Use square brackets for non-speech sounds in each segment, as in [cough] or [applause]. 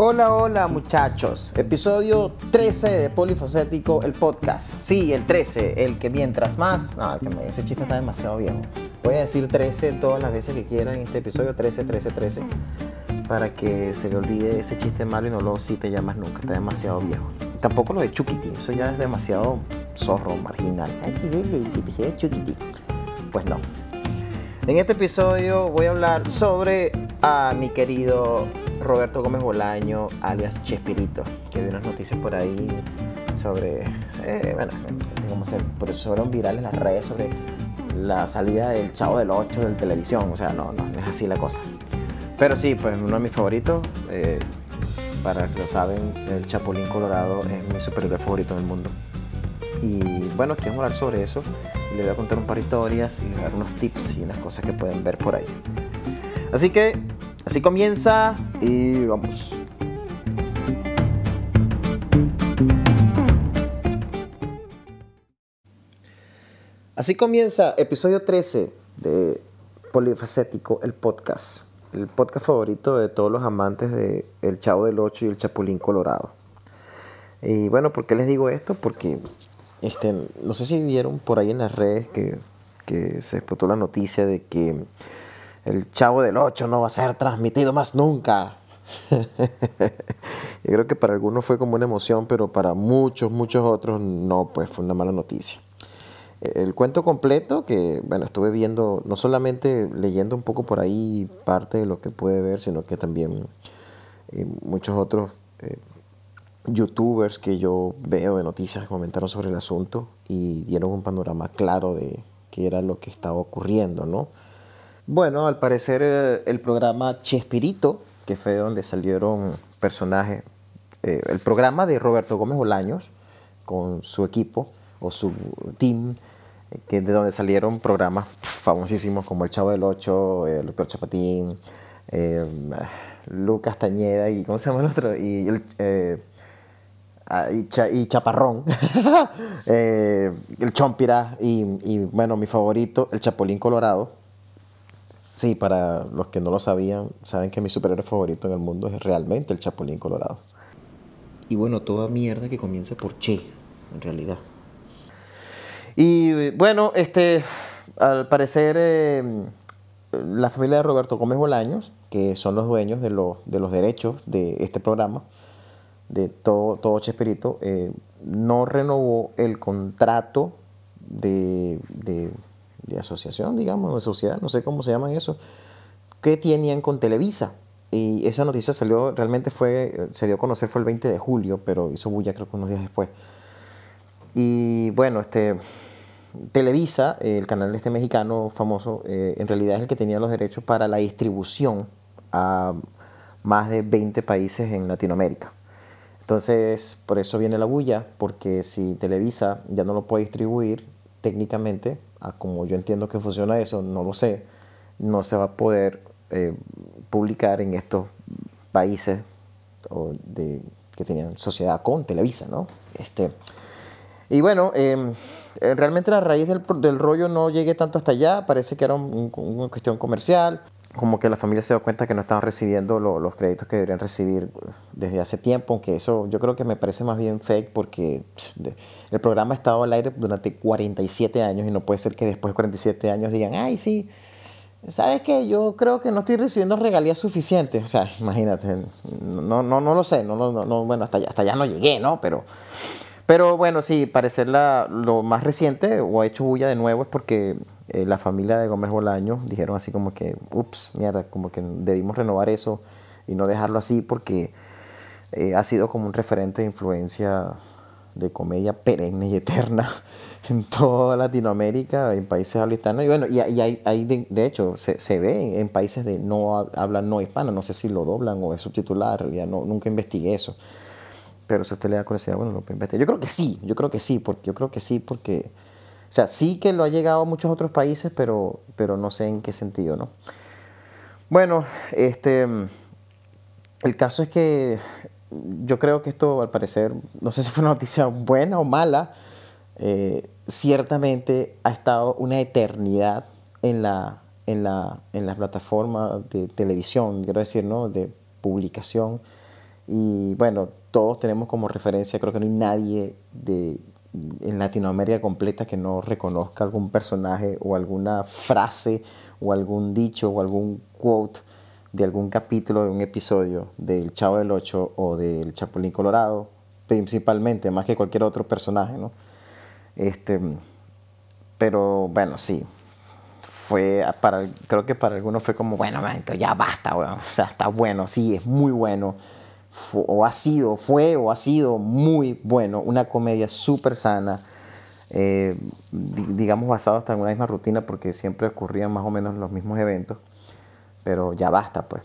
Hola, hola muchachos. Episodio 13 de Polifacético, el podcast. Sí, el 13, el que mientras más... No, ese chiste está demasiado viejo. Voy a decir 13 todas las veces que quieran en este episodio, 13, 13, 13, para que se le olvide ese chiste malo y no lo cite ya más nunca. Está demasiado viejo. Tampoco lo de Chukiti, eso ya es demasiado zorro, marginal. Pues no. En este episodio voy a hablar sobre a mi querido Roberto Gómez Bolaño, alias Chespirito, que vi unas noticias por ahí sobre, bueno, como se fueron virales las redes sobre la salida del Chavo del 8 de televisión, o sea, no, no, es así la cosa. Pero sí, pues uno de mis favoritos, eh, para que lo saben, el Chapulín Colorado es mi superhéroe favorito del mundo. Y bueno, quiero hablar sobre eso. Les voy a contar un par de historias y dar unos tips y unas cosas que pueden ver por ahí. Así que Así comienza y vamos. Así comienza episodio 13 de Polifacético, el podcast. El podcast favorito de todos los amantes de El Chavo del Ocho y El Chapulín Colorado. Y bueno, ¿por qué les digo esto? Porque este, no sé si vieron por ahí en las redes que, que se explotó la noticia de que el Chavo del 8 no va a ser transmitido más nunca. [laughs] Yo creo que para algunos fue como una emoción, pero para muchos, muchos otros no, pues fue una mala noticia. El cuento completo que, bueno, estuve viendo, no solamente leyendo un poco por ahí parte de lo que puede ver, sino que también eh, muchos otros eh, youtubers que yo veo de noticias comentaron sobre el asunto y dieron un panorama claro de qué era lo que estaba ocurriendo, ¿no? Bueno, al parecer eh, el programa Chespirito, que fue donde salieron personajes, eh, el programa de Roberto Gómez Bolaños con su equipo o su team, eh, que de donde salieron programas famosísimos como El Chavo del Ocho, el Doctor Chapatín, Lucas Tañeda y ¿cómo se llama el otro? Y, ah, y, Chaparrón, [laughs] el Chompira y, y bueno, mi favorito, el Chapulín Colorado Sí, para los que no lo sabían, saben que mi superhéroe favorito en el mundo es realmente el Chapulín Colorado. Y bueno, toda mierda que comienza por Che, en realidad. Y bueno, este, al parecer, eh, la familia de Roberto Gómez Bolaños, que son los dueños de, los, de los derechos de este programa, de todo, todo Chespirito, eh, no renovó el contrato de de asociación, digamos, de sociedad, no sé cómo se llaman eso, que tenían con Televisa. Y esa noticia salió, realmente fue, se dio a conocer fue el 20 de julio, pero hizo bulla creo que unos días después. Y bueno, este, Televisa, el canal este mexicano famoso, eh, en realidad es el que tenía los derechos para la distribución a más de 20 países en Latinoamérica. Entonces, por eso viene la bulla, porque si Televisa ya no lo puede distribuir técnicamente, a como yo entiendo que funciona eso, no lo sé, no se va a poder eh, publicar en estos países de, que tenían sociedad con Televisa, ¿no? Este, y bueno, em, eh, realmente la raíz del, del, rollo no llegué tanto hasta allá, parece que era una cuestión comercial como que la familia se dio cuenta que no estaban recibiendo los créditos que deberían recibir desde hace tiempo, aunque eso yo creo que me parece más bien fake porque el programa ha estado al aire durante 47 años y no puede ser que después de 47 años digan, ay, sí, ¿sabes qué? Yo creo que no estoy recibiendo regalías suficientes. O sea, imagínate, no, no, no lo sé, no, no, no, bueno, hasta allá, hasta allá no llegué, ¿no? Pero, pero bueno, sí, parecer la, lo más reciente o ha hecho bulla de nuevo es porque eh, la familia de Gómez Bolaño dijeron así como que, ups, mierda, como que debimos renovar eso y no dejarlo así porque eh, ha sido como un referente de influencia de comedia perenne y eterna [laughs] en toda Latinoamérica, en países hablantes. Y bueno, y, hay, de, hecho, se, ve en países de no hablan no hispana, no sé si lo doblan o es subtitulado, en realidad no, nunca investigué eso. Pero si usted le da curiosidad, bueno, lo puede investigar. Yo creo que sí, yo creo que sí, porque yo creo que sí, porque o sea, sí que lo ha llegado a muchos otros países, pero, pero no sé en qué sentido, ¿no? Bueno, este, el caso es que yo creo que esto, al parecer, no sé si fue una noticia buena o mala, eh, ciertamente ha estado una eternidad en la, en la, en la plataforma de televisión, quiero decir, ¿no? De publicación Y bueno, todos tenemos como referencia, creo que no hay nadie de, en Latinoamérica completa que no reconozca algún personaje o alguna frase o algún dicho o algún quote de algún capítulo de un episodio del Chavo del Ocho o del Chapulín Colorado, principalmente, más que cualquier otro personaje, ¿no? Este, pero bueno, sí. Fue para, creo que para algunos fue como, bueno, ya basta, o sea, está bueno, sí, es muy bueno o ha sido, fue o ha sido muy bueno, una comedia súper sana, eh, digamos basado hasta en una misma rutina porque siempre ocurrían más o menos los mismos eventos, pero ya basta pues.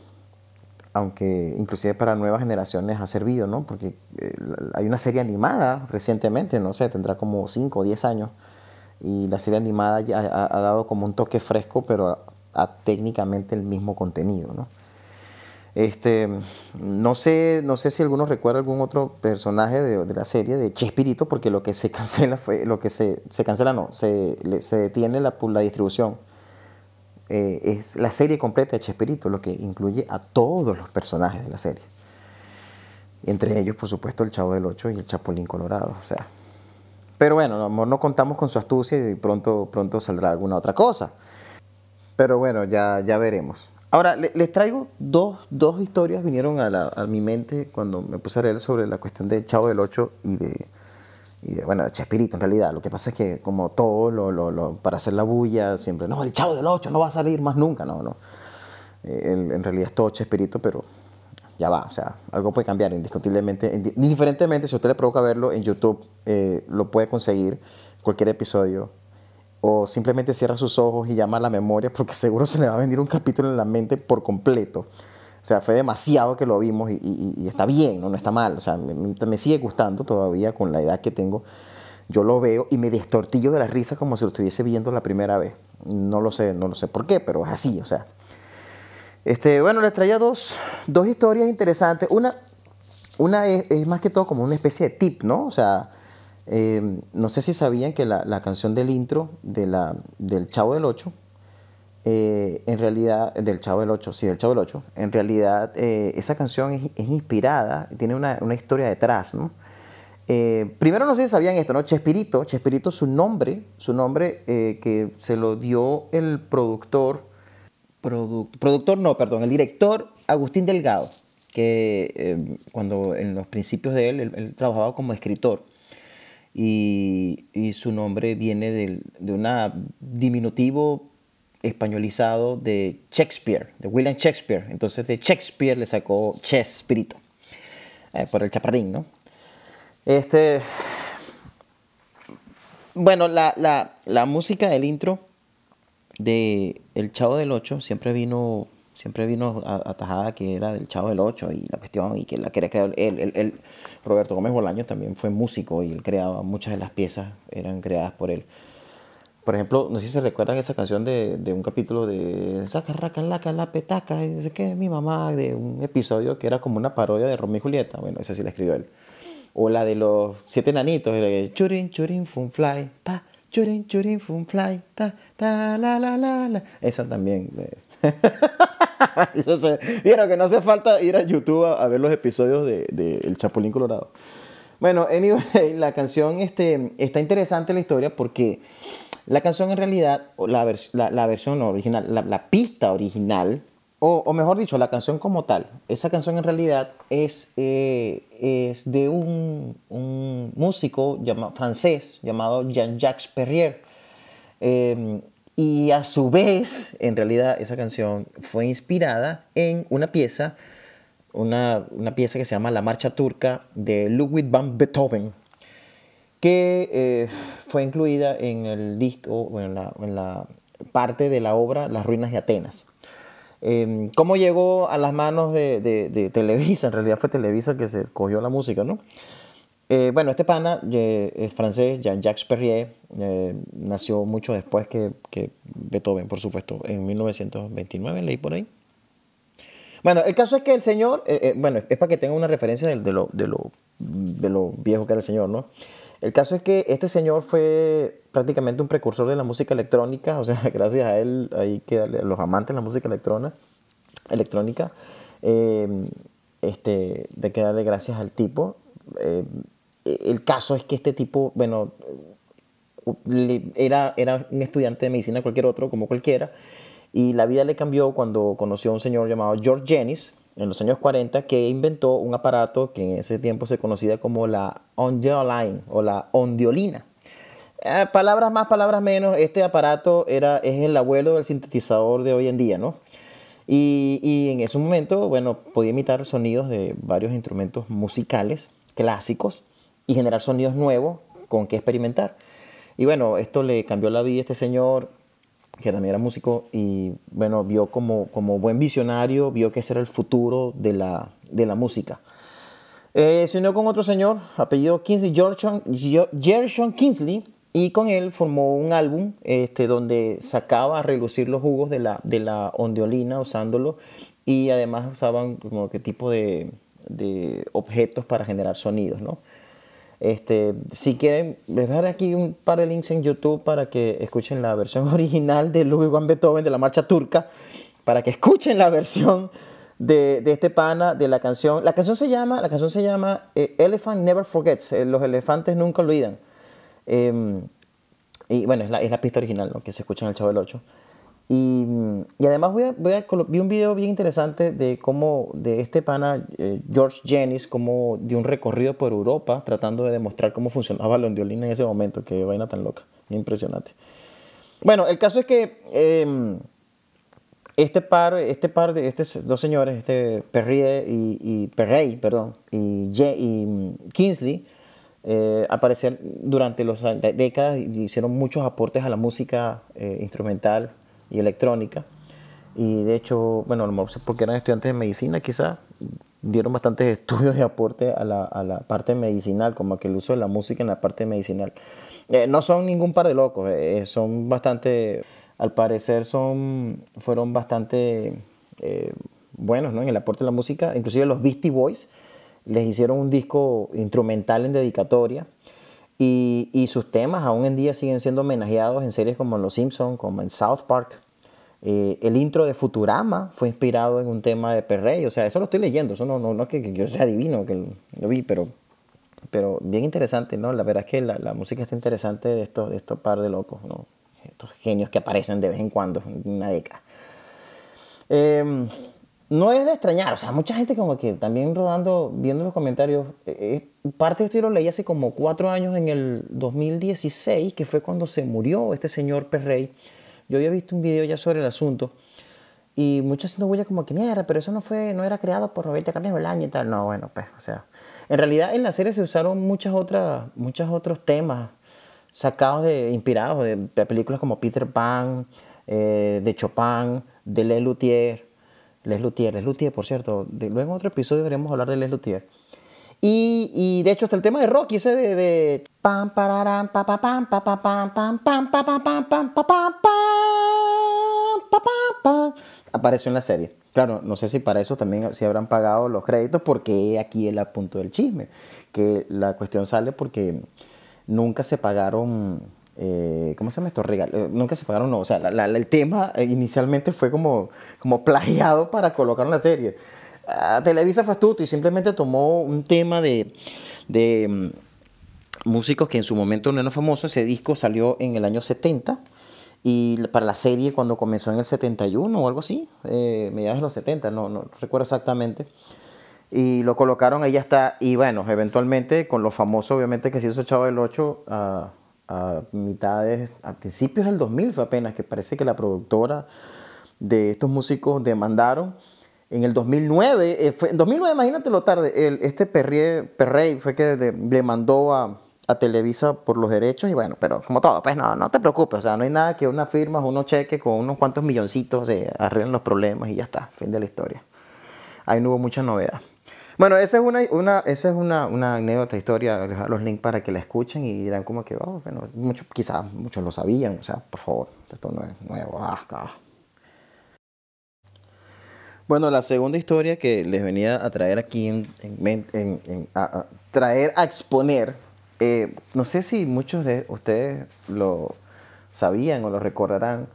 Aunque inclusive para nuevas generaciones ha servido, ¿no? Porque eh, hay una serie animada recientemente, no sé, tendrá como 5 o 10 años, y la serie animada ya ha, dado como un toque fresco, pero a técnicamente el mismo contenido, ¿no? Este, no sé, no sé si alguno recuerda algún otro personaje de, la serie de Chespirito, porque lo que se [laughs] cancela fue, lo que se, se cancela no, se, se detiene la, la distribución. Eh, es la serie completa de Chespirito, lo que incluye a todos los personajes de la serie. Entre ellos, por supuesto, el Chavo del Ocho y el Chapulín Colorado. O sea. Pero bueno, no, no contamos con su astucia y pronto, pronto saldrá alguna otra cosa. Pero bueno, ya, ya veremos. Ahora, les traigo dos, dos historias, vinieron a, mi mente cuando me puse a leer sobre la cuestión del Chavo del Ocho y de, y de bueno, de Chespirito en realidad. Lo que pasa es que como todo, lo, lo, para hacer la bulla, siempre, no, el Chavo del Ocho no va a salir más nunca, no, no. Eh, en, realidad es todo Chespirito, pero ya va, o sea, algo puede cambiar indiscutiblemente. Indiferentemente, si usted le provoca verlo en YouTube, eh, lo puede conseguir, cualquier episodio o simplemente cierra sus ojos y llama a la memoria porque [laughs] seguro se le va a venir un capítulo en la mente por completo. O sea, fue demasiado que lo vimos y, está bien, ¿no? no está mal. O sea, me, sigue gustando todavía con la edad que tengo. Yo lo veo y me destortillo de la risa como si lo estuviese viendo la primera vez. No lo sé, no lo sé por qué, pero es así, o sea. Este, bueno, les traía dos, dos historias interesantes. Una, una es, es, más que todo como una especie de tip, ¿no? O sea, Em, no sé si sabían que la, canción del intro de la, del Chavo del Ocho, eh, en realidad, del Chavo del Ocho, sí, del Chavo del Ocho, en realidad eh, esa canción es, inspirada, tiene una, historia detrás, ¿no? Eh, primero no sé si sabían esto, ¿no? Chespirito, Chespirito su nombre, su nombre que se lo dio el productor, productor no, perdón, el director Agustín Delgado, que cuando en los principios de él, él trabajaba como escritor y, su nombre viene de, de un diminutivo españolizado de Shakespeare, de William Shakespeare. Entonces de Shakespeare le sacó Chespirito, eh, por el chaparrín, ¿no? Este, bueno, la, la, la música del intro de El Chavo del Ocho siempre vino siempre vino atajada que era del Chavo del Ocho y la cuestión y que la quería crear él, él, Roberto Gómez Bolaño también fue músico y él creaba muchas de las piezas eran creadas por él. Por ejemplo no sé si se recuerdan esa canción de, de un capítulo de saca raca laca la petaca y no sé qué mi mamá de un episodio que era como una parodia de Romeo y Julieta. Bueno esa sí la escribió él. O la de los siete nanitos de churin churin fun fly pa churin churin fun fly ta ta la la la la esa también eh, [laughs] Vieron que no hace falta ir a YouTube a, ver los episodios de, El Chapulín Colorado. Bueno, anyway, [laughs] la canción este, está interesante la historia porque la canción en realidad, la, la, versión original, la, pista original, o, mejor dicho, la canción como tal, esa canción en realidad es, eh, es de un, un músico llamado, francés llamado Jean-Jacques Perrier. Eh, y a su vez, en realidad, esa canción fue inspirada en una pieza, una, pieza que se llama La Marcha Turca de Ludwig van Beethoven, que eh, fue incluida en el disco, o en la, parte de la obra Las Ruinas de Atenas. Em, ¿Cómo llegó a las manos de, de, Televisa? En realidad fue Televisa que se cogió la música, ¿no? Eh, bueno, este pana es francés, Jean-Jacques Perrier, eh, nació mucho después que, Beethoven, por supuesto, en 1929, leí por ahí. Bueno, el caso es que el señor, eh, bueno, es para que tenga una referencia de, lo, de, lo, de lo viejo que era el señor, ¿no? El caso es que este señor fue prácticamente un precursor de la música electrónica, o sea, [laughs] gracias a él, ahí que los amantes de la música electrónica, este, de que darle gracias al tipo. Eh, el caso es que este tipo, bueno, era, era un estudiante de medicina cualquier otro, como cualquiera, y la vida le cambió cuando conoció a un señor llamado George Jennings en los años 40 que inventó un aparato que en ese tiempo se conocía como la ondioline o la ondiolina. Eh, palabras más, palabras menos, este aparato era, es el abuelo del sintetizador de hoy en día, ¿no? Y, y, en ese momento, bueno, podía imitar sonidos de varios instrumentos musicales clásicos y generar sonidos nuevos con que experimentar. Y bueno, esto le cambió la vida a este señor, que también era músico, y bueno, vio como, como buen visionario, vio que ese era el futuro de la, de la música. Eh, se unió con otro señor, apellido Kingsley, Gershon Kingsley, y con él formó un álbum este, donde sacaba a relucir los jugos de la, de la ondeolina usándolo, y además usaban como qué tipo de, de objetos para generar sonidos, ¿no? Este, si quieren, les voy a dar aquí un par de links en YouTube para que escuchen la versión [laughs] original de Ludwig van Beethoven de la marcha turca, para que escuchen la versión de, de este pana de la canción. La canción se llama, la canción se llama eh, Elephant Never Forgets, eh, los elefantes nunca olvidan. Eh, y bueno, es la, es la pista original ¿no? que se escucha en el Chavo del 8. Y, y, además voy a, voy a, vi un video bien interesante de cómo, de este pana, eh, George Jennings, como de un recorrido por Europa tratando de demostrar cómo funcionaba la ondiolina en ese momento. Qué vaina tan loca, impresionante. Bueno, el caso es que eh, este par, este par de estos dos señores, este Perrier y, y Perrey, perdón, y, y mm, Kingsley, eh, aparecer durante las décadas y hicieron muchos aportes a la música eh, instrumental y electrónica. Y de hecho, bueno, no sé porque eran estudiantes de medicina, quizás dieron bastantes [laughs] estudios de aporte a la, a la, parte medicinal, como que el uso de la música en la parte medicinal. Eh, no son ningún par de locos, eh, son bastante, al parecer son, fueron bastante eh, buenos ¿no? en el aporte de la música. Inclusive los Beastie Boys les hicieron un disco instrumental en dedicatoria. Y, y, sus temas aún en día siguen siendo homenajeados en series como Los Simpsons, como en South Park. Eh, el intro de Futurama fue inspirado en un tema de Perrey, o sea, eso lo estoy leyendo, eso no, no, no es que, que, yo sea divino, que lo vi, pero, pero bien interesante, ¿no? La verdad es que la, la música está interesante de estos, de estos par de locos, ¿no? Estos genios que aparecen de vez en cuando, en una década. Eh, no es de extrañar, o sea, mucha gente como que también rodando, viendo los comentarios, eh, eh, parte de esto yo lo leí hace como cuatro años en el 2016, que fue cuando se murió este señor Perrey yo había visto un video ya sobre el asunto y muchos haciendo huella como que mierda, pero eso no fue, no era creado por Roberto Carlos Bolaño y tal. No, bueno, pues, o sea, en realidad en la serie se usaron muchas otras, muchos otros temas sacados de, inspirados de, de películas como Peter Pan, eh, de Chopin, de Les Luthier, Les Luthier, Les Luthier, por cierto, de, luego en otro episodio deberíamos hablar de Les Luthier. Y, y, de hecho está el tema de Rocky, ese de, de pam pararam pa pa pam pa pa pam pam pam pa pa pam pa apareció en la serie. Claro, no sé si para eso también se habrán pagado los créditos porque aquí el punto del chisme, que la cuestión sale porque nunca se pagaron eh, ¿cómo se llama esto? Regal nunca se pagaron, no, o sea, el tema inicialmente fue como, como plagiado para colocar en la serie. Televisa fue astuto y simplemente tomó un tema de, de mm, músicos que en su momento no eran famosos. Ese disco salió en el año 70 y para la serie cuando comenzó en el 71 o algo así, eh, mediados de los 70, no, no recuerdo exactamente. Y lo colocaron ahí hasta, y bueno, eventualmente con lo famoso obviamente que se hizo Chavo del 8 a, a mitades, a principios del 2000 fue apenas que parece que la productora de estos músicos demandaron en el 2009, eh, fue, en 2009, imagínate lo tarde, el, este Perrier, Perrey fue que le mandó a, a, Televisa por los derechos y bueno, pero como todo, pues no, no te preocupes, o sea, no hay nada que una firma, unos cheques con unos cuantos milloncitos se arreglen los problemas y ya está, fin de la historia. Ahí no hubo mucha novedad. Bueno, esa es una, una, esa es una, una anécdota, historia, dejar los links para que la escuchen y dirán como que, oh, bueno, mucho, quizás muchos lo sabían, o sea, por favor, esto no es nuevo, ah, ah. Bueno, la segunda historia que les venía a traer aquí, en, en, a, traer a exponer, eh, no sé si muchos de ustedes lo sabían o lo recordarán,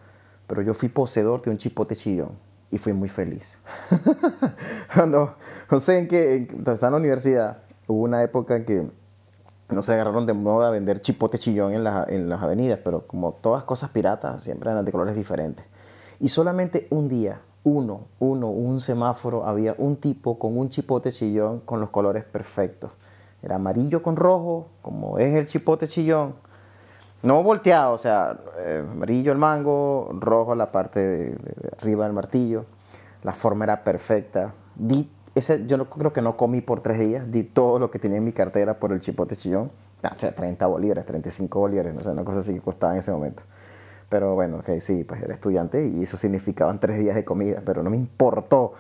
pero yo fui poseedor de un chipote chillón. y fui muy feliz. [laughs] Cuando, no sé en qué, estaba en la universidad, hubo una época en que no se agarraron de moda vender chipote chillón en, en las avenidas, pero como todas cosas piratas, siempre eran de colores diferentes. Y solamente un día, uno, uno, un semáforo, había un tipo con un chipote chillón con los colores perfectos. Era amarillo con rojo, como es el chipote chillón. No volteado, o sea, eh, amarillo el mango, rojo la parte de, arriba del martillo. La forma era perfecta. Di ese, yo no, creo que no comí por tres días. Di todo lo que tenía en mi cartera por el chipote chillón. O sea, 30 bolívares, 35 bolívares, no sé, una cosa así que costaba en ese momento. Pero bueno, ok, sí, pues era estudiante y eso significaban tres días de comida, pero no me importó.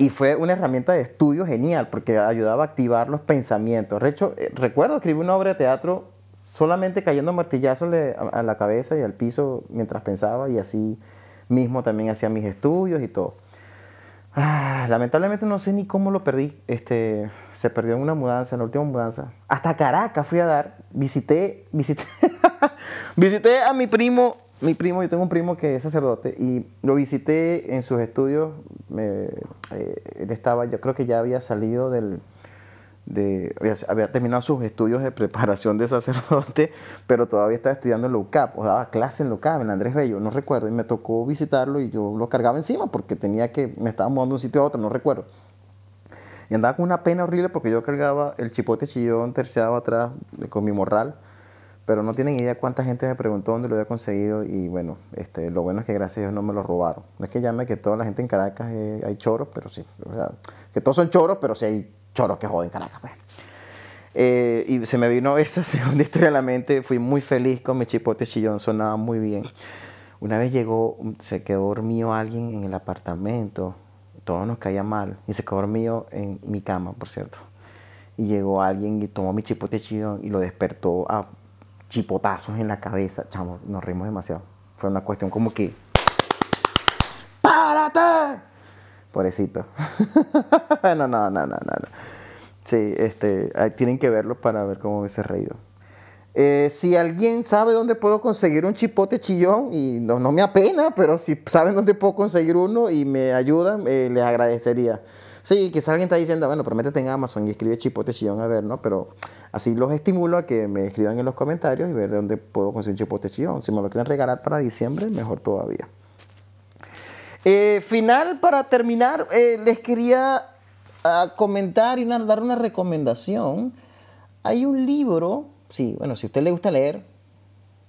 Y fue una herramienta de estudio genial porque ayudaba a activar los pensamientos. De hecho, eh, recuerdo escribí una obra de teatro solamente cayendo martillazos a la cabeza y al piso mientras pensaba y así mismo también hacía mis estudios y todo. Ah, lamentablemente no sé ni cómo lo perdí. Este, se perdió en una mudanza, en la última mudanza. Hasta Caracas fui a dar. Visité, visité, [laughs] visité a mi primo, mi primo, yo tengo un primo que es sacerdote y lo visité en sus estudios. Eh, él estaba, yo creo que ya había salido del, de, había, terminado sus estudios de preparación de sacerdote, [laughs] pero todavía estaba estudiando en la UCAP, o daba clase en la UCAP, en Andrés Bello, no recuerdo, y me tocó visitarlo y yo lo cargaba encima porque tenía que, me estaba mudando de un sitio a otro, no recuerdo. Y andaba con una pena horrible porque yo cargaba el chipote chillón terciado atrás con mi morral, pero no tienen idea cuánta gente me preguntó dónde lo había conseguido y bueno, este, lo bueno es que gracias a Dios no me lo robaron. No es que llame que toda la gente en Caracas eh, hay choros, pero sí, o sea, que todos son choros, pero sí hay choros que joden Caracas. Pues. Eh, y se me vino [laughs] esa segunda historia a la mente. Fui muy feliz con mi chipote chillón, sonaba muy bien. Una vez llegó, se quedó dormido alguien en el apartamento. Todo nos caía mal. Y se quedó dormido en mi cama, por cierto. Y llegó alguien y tomó mi chipote chillón y lo despertó a chipotazos en la cabeza. Chamo, nos rimos demasiado. Fue una cuestión como que. ¡Párate! Pobrecito. [laughs] no, no, no, no, no. Sí, este, tienen que verlo para ver cómo hubiese reído. Eh, si alguien sabe dónde puedo conseguir un chipote chillón, y no, no me apena, pero si saben dónde puedo conseguir uno y me ayudan, eh, les agradecería. Sí, quizás alguien está diciendo, bueno, pero métete en Amazon y escribe chipote chillón a ver, ¿no? Pero así los estimulo a que me escriban en los comentarios y ver de dónde puedo conseguir un chipote chillón. Si me lo quieren regalar para diciembre, mejor todavía. Eh, final, para terminar, eh, les quería ah, comentar y dar una recomendación. Hay un libro, sí, bueno, si a usted le gusta leer,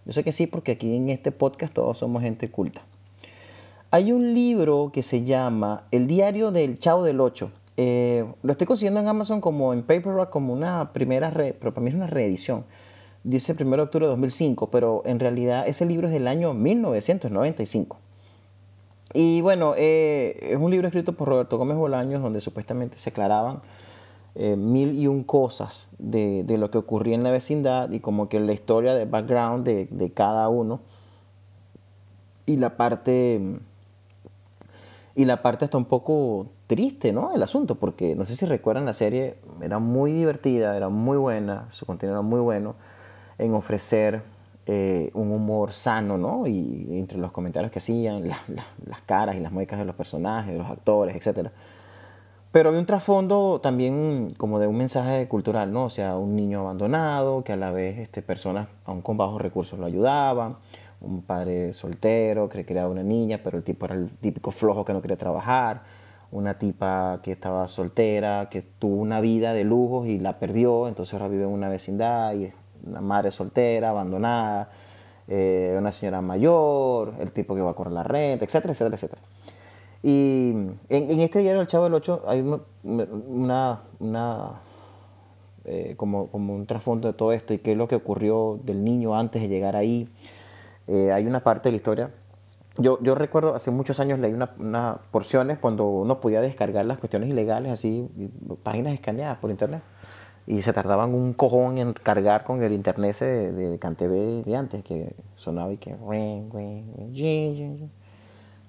yo sé que sí, porque aquí en este podcast todos somos gente culta. Hay un libro que se llama El diario del Chavo del Ocho. Eh, lo estoy consiguiendo en Amazon como en paperback, como una primera, red, pero para mí es una reedición. Dice 1 de octubre de 2005, pero en realidad ese libro es del año 1995. Y bueno, eh, es un libro escrito por Roberto Gómez Bolaños donde supuestamente se aclaraban eh, mil y un cosas de, lo que ocurría en la vecindad y como que la historia de background de, de cada uno y la parte y la parte está un poco triste, ¿no? El asunto, porque no sé si recuerdan la serie, era muy divertida, era muy buena, su contenido era muy bueno en ofrecer eh, un humor sano, ¿no? Y entre los comentarios que hacían, las caras y las muecas de los personajes, de los actores, etc. Pero había un trasfondo también como de un mensaje cultural, ¿no? O sea, un niño abandonado, que a la vez este, personas aún con bajos recursos lo ayudaban, un padre soltero que quería una niña, pero el tipo era el típico flojo que no quería trabajar, una tipa que estaba soltera, que tuvo una vida de lujos y la perdió, entonces ahora vive en una vecindad y una madre soltera, abandonada, eh, una señora mayor, el tipo que va a correr la renta, etcétera, etcétera, etcétera. Y en, este diario del Chavo del Ocho hay una, una, eh, como, como, un trasfondo de todo esto y qué es lo que ocurrió del niño antes de llegar ahí. Eh, hay una parte de la historia. Yo, yo recuerdo hace muchos años leí unas una porciones cuando uno podía descargar las cuestiones ilegales, así, páginas escaneadas por internet y se tardaban un cojón en cargar con el internet de, de CanTV de antes, que sonaba y que...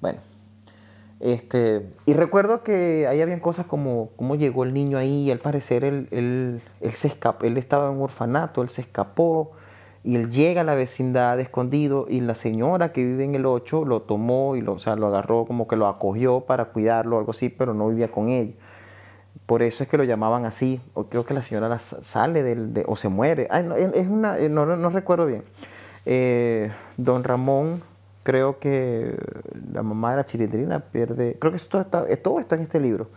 Bueno, este, y recuerdo que ahí habían cosas como cómo llegó el niño ahí, y al parecer él, él, él, se escapó, él estaba en un orfanato, él se escapó, y él llega a la vecindad escondido y la señora que vive en el 8 lo tomó y lo, o sea, lo agarró como que lo acogió para cuidarlo o algo así, pero no vivía con él. Por eso es que lo llamaban así. O creo que la señora sale del, o se muere. es una, eh, no, no, recuerdo bien. Eh, don Ramón, creo que la mamá de la chilindrina pierde. Creo que esto está, todo está en este libro.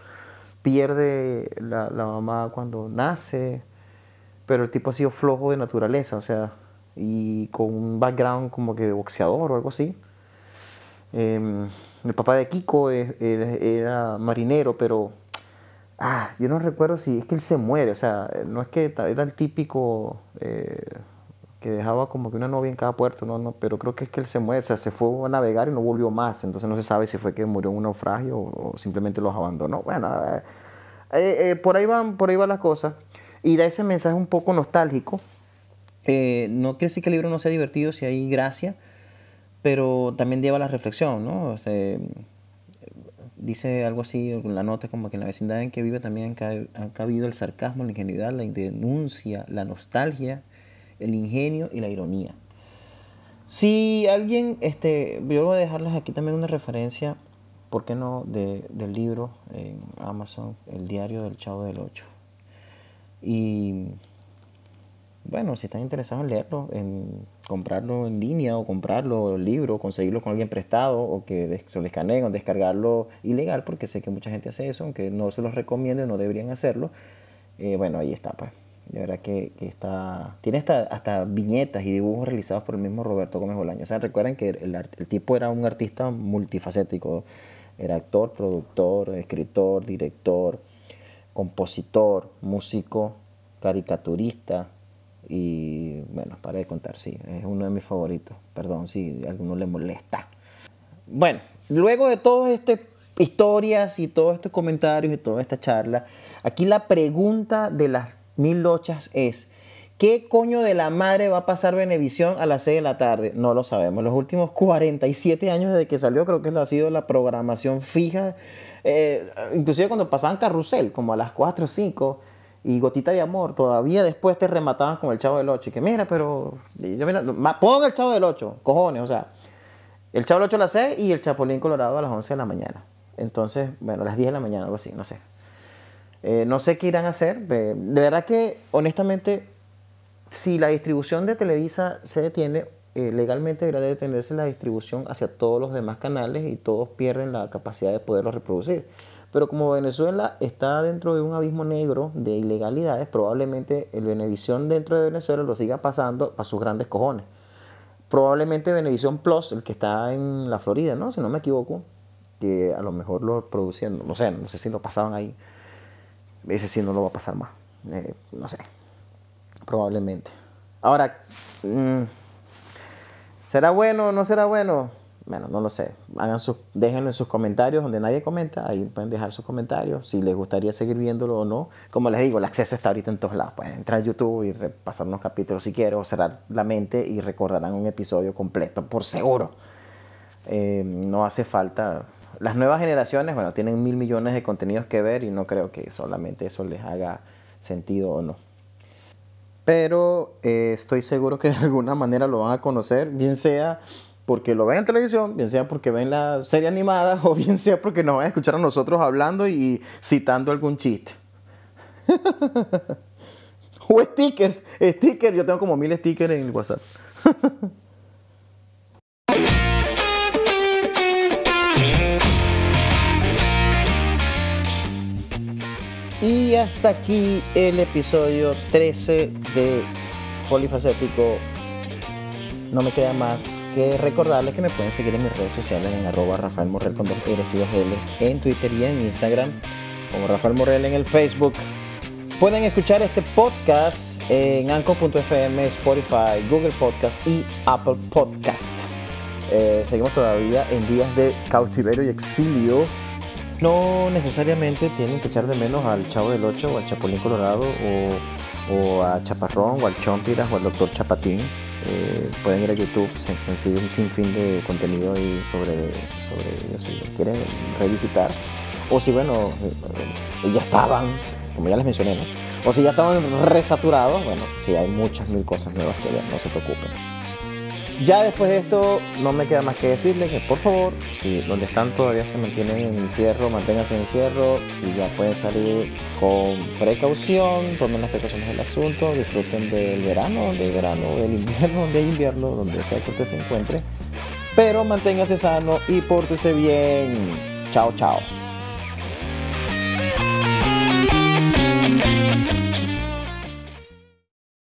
Pierde la, la mamá cuando nace. Pero el tipo ha sido flojo de naturaleza, o sea, y con un background como que de boxeador o algo así. Em, el papá de Kiko era marinero, pero ah, yo no recuerdo si es que él se muere, o sea, no es que era el típico eh, que dejaba como que una novia en cada puerto, no, no, pero creo que es que él se muere, o sea, se fue a navegar y no volvió más, entonces no se sabe si fue que murió en un naufragio o, simplemente los abandonó. Bueno, eh, eh, por ahí van, por ahí va la cosa y da ese mensaje un poco nostálgico eh, no quiere decir que el libro no sea divertido si hay gracia, pero también lleva la reflexión, ¿no? dice algo así, la nota como que en la vecindad en que vive también ha cabido el sarcasmo, la ingenuidad, la denuncia, la nostalgia, el ingenio y la ironía. Si alguien, este, yo voy a dejarles aquí también una referencia, ¿por qué no?, de, del libro en Amazon, El diario del Chavo del Ocho. Y bueno, si están interesados en leerlo, en comprarlo en línea o comprarlo el libro, conseguirlo con alguien prestado o que se lo escaneen o descargarlo ilegal, porque sé que mucha gente hace eso, aunque no se los recomiendo, no deberían hacerlo. Eh, bueno, ahí está, pues. De verdad que, está. Tiene hasta, hasta viñetas y dibujos realizados por el mismo Roberto Gómez Bolaño. O sea, recuerden que el, el tipo era un artista multifacético. Era actor, productor, escritor, director, compositor, músico, caricaturista, y bueno, para de contar, sí, es uno de mis favoritos. Perdón si a alguno le molesta. Bueno, luego de todas estas historias y todos estos comentarios y toda esta charla, aquí la pregunta de las mil lochas es, ¿qué coño de la madre va a pasar Benevisión a las 6 de la tarde? No lo sabemos. Los últimos 47 años desde que salió creo que ha sido la programación fija. Eh, inclusive cuando pasaban carrusel, como a las 4 o 5 y Gotita de Amor, todavía después te remataban con el Chavo del 8. Y que mira, pero. Mira, ponga el Chavo del 8, cojones, o sea. El Chavo del 8 a las 6 y el Chapulín Colorado a las 11 de la mañana. Entonces, bueno, a las 10 de la mañana, algo así, no sé. Eh, no sé qué irán a hacer. De, verdad que, honestamente, si la distribución de Televisa se detiene, eh, legalmente debería detenerse la distribución hacia todos los demás canales y todos pierden la capacidad de poderlo reproducir. Pero como Venezuela está dentro de un abismo negro de ilegalidades, probablemente el Venevisión dentro de Venezuela lo siga pasando para sus grandes cojones. Probablemente Venevisión Plus, el que está en la Florida, ¿no? Si no me equivoco, que a lo mejor lo producían, no sé, no sé si lo pasaban ahí. Ese sí no lo va a pasar más. Eh, no sé. Probablemente. Ahora, mm, ¿será bueno o no será bueno? Bueno, no lo sé. Hagan sus, déjenlo en sus comentarios donde nadie comenta. Ahí pueden dejar sus comentarios. Si les gustaría seguir viéndolo o no. Como les digo, el acceso está ahorita en todos lados. Pueden entrar a YouTube y repasar unos capítulos si quieren. O cerrar la mente y recordarán un episodio completo, por seguro. Eh, no hace falta. Las nuevas generaciones, bueno, tienen mil millones de contenidos que ver y no creo que solamente eso les haga sentido o no. Pero eh, estoy seguro que de alguna manera lo van a conocer, bien sea porque lo ven en televisión, bien sea porque ven la serie animada [laughs] o bien sea porque nos van a escuchar a nosotros hablando y citando algún chiste. [laughs] o stickers, stickers, yo tengo como mil stickers en el WhatsApp. [laughs] y hasta aquí el episodio 13 de Polifacético. No me queda más que recordarles que me pueden seguir en mis redes sociales en arroba Rafael Morrel con dos R's en Twitter y en Instagram, como Rafael Morrel en el Facebook. Pueden escuchar este podcast en Anchor.fm, Spotify, Google Podcast y Apple Podcast. Eh, seguimos todavía en días de cautiverio y exilio. No necesariamente tienen que echar de menos al Chavo del Ocho o al Chapulín Colorado o, o a Chaparrón o al Chompiras o al Doctor Chapatín eh, pueden ir a YouTube, se consigue un sinfín de contenido ahí sobre, ellos si lo quieren revisitar. O si, bueno, eh, ya estaban, como ya les mencioné, O si ya estamos resaturados, bueno, sí hay muchas mil cosas nuevas que ver, no se preocupen. Ya después de esto, no me queda más que decirles que por favor, si donde están todavía se mantienen en encierro, manténganse en encierro. Si ya pueden salir con precaución, tomen las precauciones del asunto, disfruten del verano, hay verano, del invierno, donde invierno, donde sea que usted se encuentre. Pero manténgase sano y pórtese bien. Chao, chao.